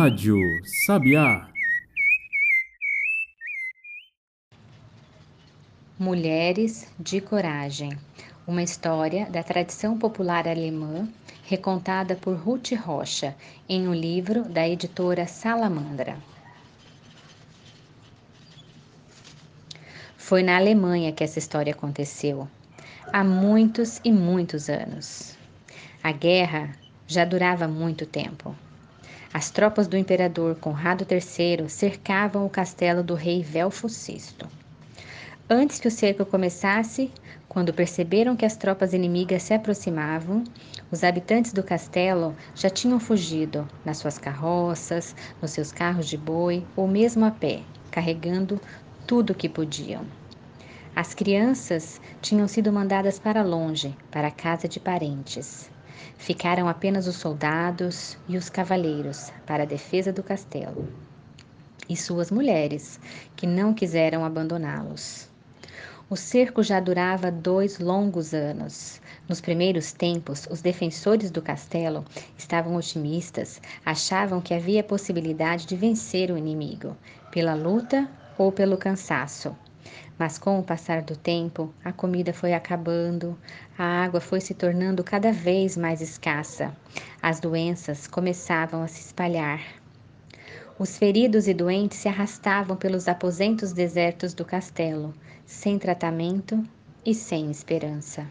Rádio Sabiá. Mulheres de Coragem. Uma história da tradição popular alemã, recontada por Ruth Rocha, em um livro da editora Salamandra. Foi na Alemanha que essa história aconteceu, há muitos e muitos anos. A guerra já durava muito tempo. As tropas do imperador Conrado III cercavam o castelo do rei Velfo VI. Antes que o cerco começasse, quando perceberam que as tropas inimigas se aproximavam, os habitantes do castelo já tinham fugido nas suas carroças, nos seus carros de boi ou mesmo a pé, carregando tudo o que podiam. As crianças tinham sido mandadas para longe, para a casa de parentes. Ficaram apenas os soldados e os cavaleiros para a defesa do castelo. E suas mulheres, que não quiseram abandoná-los. O cerco já durava dois longos anos. Nos primeiros tempos, os defensores do castelo estavam otimistas, achavam que havia possibilidade de vencer o inimigo, pela luta ou pelo cansaço. Mas com o passar do tempo, a comida foi acabando, a água foi se tornando cada vez mais escassa, as doenças começavam a se espalhar. Os feridos e doentes se arrastavam pelos aposentos desertos do castelo, sem tratamento e sem esperança.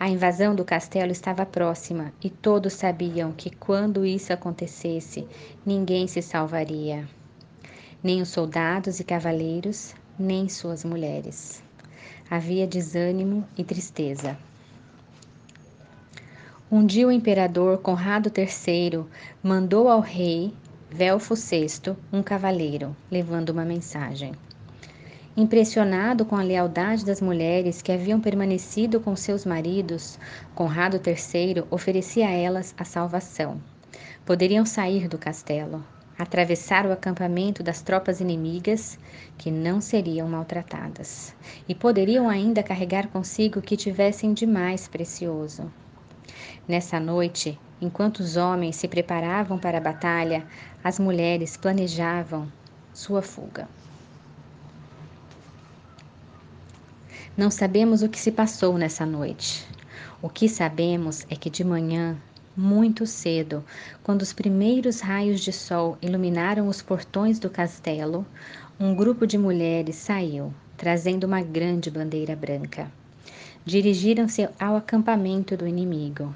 A invasão do castelo estava próxima e todos sabiam que quando isso acontecesse, ninguém se salvaria. Nem os soldados e cavaleiros, nem suas mulheres. Havia desânimo e tristeza. Um dia o imperador Conrado III mandou ao rei Velfo VI um cavaleiro, levando uma mensagem. Impressionado com a lealdade das mulheres que haviam permanecido com seus maridos, Conrado III oferecia a elas a salvação. Poderiam sair do castelo, atravessar o acampamento das tropas inimigas, que não seriam maltratadas, e poderiam ainda carregar consigo o que tivessem de mais precioso. Nessa noite, Enquanto os homens se preparavam para a batalha, as mulheres planejavam sua fuga. Não sabemos o que se passou nessa noite. O que sabemos é que de manhã, muito cedo, quando os primeiros raios de sol iluminaram os portões do castelo, um grupo de mulheres saiu, trazendo uma grande bandeira branca. Dirigiram-se ao acampamento do inimigo.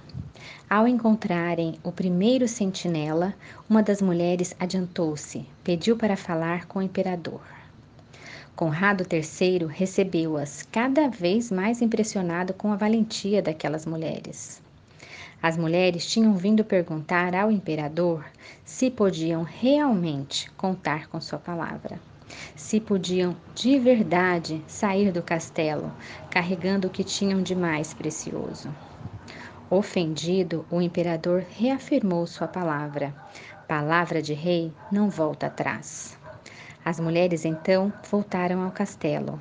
Ao encontrarem o primeiro sentinela, uma das mulheres adiantou-se, pediu para falar com o imperador. Conrado III recebeu-as, cada vez mais impressionado com a valentia daquelas mulheres. As mulheres tinham vindo perguntar ao imperador se podiam realmente contar com sua palavra, se podiam de verdade sair do castelo carregando o que tinham de mais precioso. Ofendido, o imperador reafirmou sua palavra. Palavra de rei não volta atrás. As mulheres então voltaram ao castelo.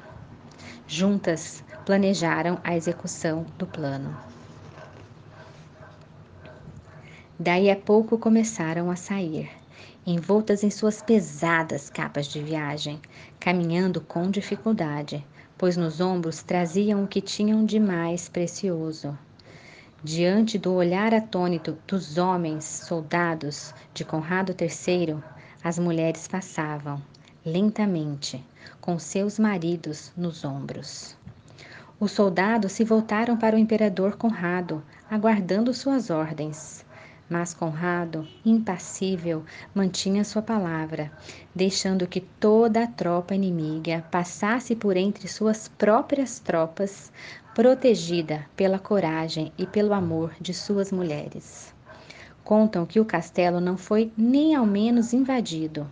Juntas planejaram a execução do plano. Daí a pouco começaram a sair, envoltas em suas pesadas capas de viagem, caminhando com dificuldade, pois nos ombros traziam o que tinham de mais precioso Diante do olhar atônito dos homens soldados de Conrado III, as mulheres passavam, lentamente, com seus maridos nos ombros. Os soldados se voltaram para o imperador Conrado, aguardando suas ordens. Mas Conrado, impassível, mantinha sua palavra, deixando que toda a tropa inimiga passasse por entre suas próprias tropas, protegida pela coragem e pelo amor de suas mulheres. Contam que o castelo não foi nem ao menos invadido.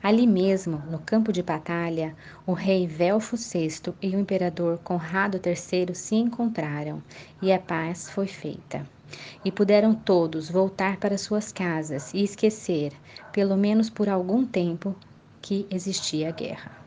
Ali mesmo, no campo de batalha, o rei Velfo VI e o imperador Conrado III se encontraram e a paz foi feita e puderam todos voltar para suas casas e esquecer, pelo menos por algum tempo, que existia guerra.